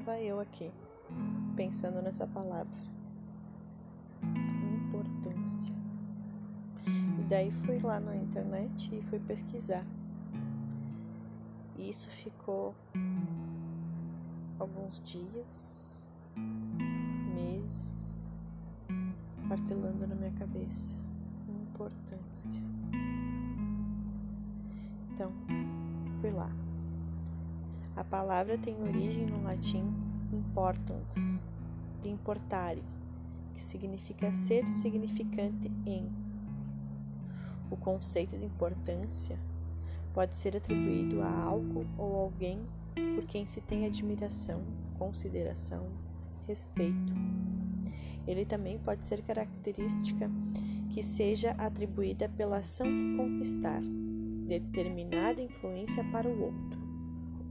estava eu aqui, pensando nessa palavra. Importância. E daí fui lá na internet e fui pesquisar. E isso ficou alguns dias, meses, martelando na minha cabeça. Importância. Então, fui lá. A palavra tem origem no latim importans, de importare, que significa ser significante em. O conceito de importância pode ser atribuído a algo ou alguém por quem se tem admiração, consideração, respeito. Ele também pode ser característica que seja atribuída pela ação de conquistar determinada influência para o outro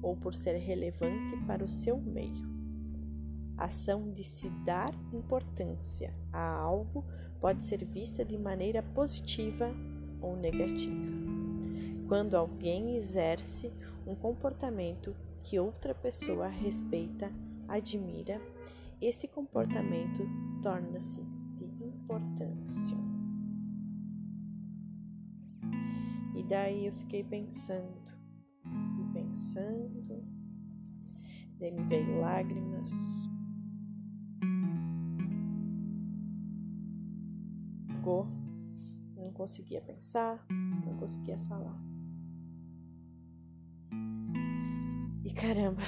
ou por ser relevante para o seu meio. Ação de se dar importância a algo pode ser vista de maneira positiva ou negativa. Quando alguém exerce um comportamento que outra pessoa respeita, admira, esse comportamento torna-se de importância. E daí eu fiquei pensando, pensando, daí me veio lágrimas. Go, não conseguia pensar, não conseguia falar. E caramba,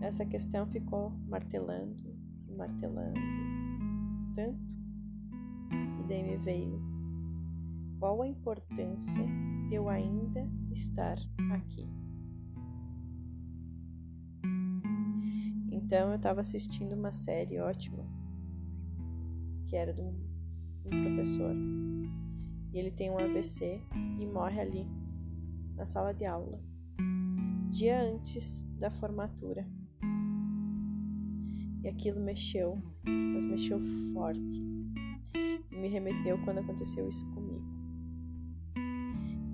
essa questão ficou martelando, martelando tanto, e daí me veio qual a importância eu ainda estar aqui. Então eu estava assistindo uma série ótima que era de um, um professor e ele tem um AVC e morre ali na sala de aula dia antes da formatura. E aquilo mexeu, mas mexeu forte. E me remeteu quando aconteceu isso comigo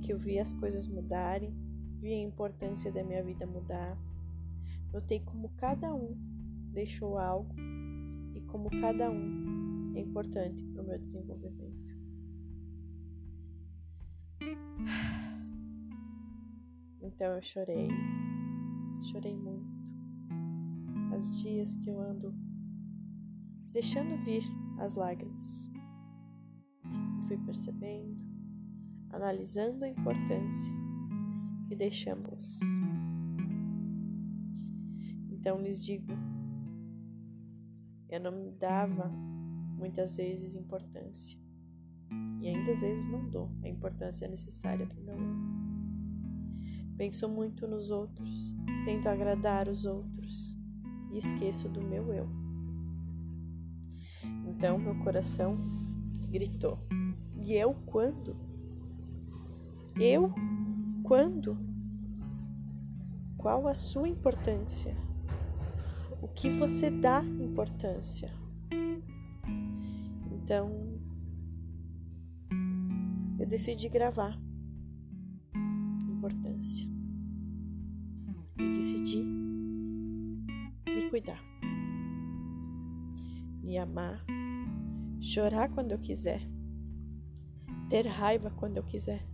que eu vi as coisas mudarem, vi a importância da minha vida mudar. Notei como cada um deixou algo e como cada um é importante para o meu desenvolvimento. Então eu chorei, chorei muito. Faz dias que eu ando deixando vir as lágrimas. Fui percebendo analisando a importância que deixamos. Então lhes digo, eu não me dava muitas vezes importância e ainda às vezes não dou a importância necessária para meu eu. Penso muito nos outros, tento agradar os outros e esqueço do meu eu. Então meu coração gritou. E eu quando? Eu? Quando? Qual a sua importância? O que você dá importância? Então, eu decidi gravar importância. E decidi me cuidar, me amar, chorar quando eu quiser, ter raiva quando eu quiser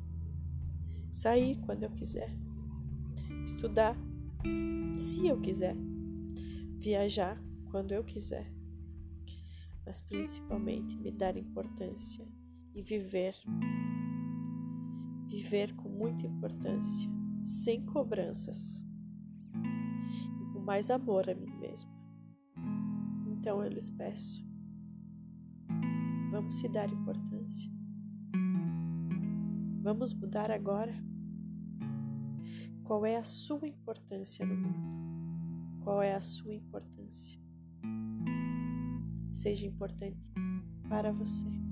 sair quando eu quiser, estudar se eu quiser, viajar quando eu quiser, mas principalmente me dar importância e viver. Viver com muita importância, sem cobranças e com mais amor a mim mesma. Então eu lhes peço, vamos se dar importância. Vamos mudar agora? Qual é a sua importância no mundo? Qual é a sua importância? Seja importante para você.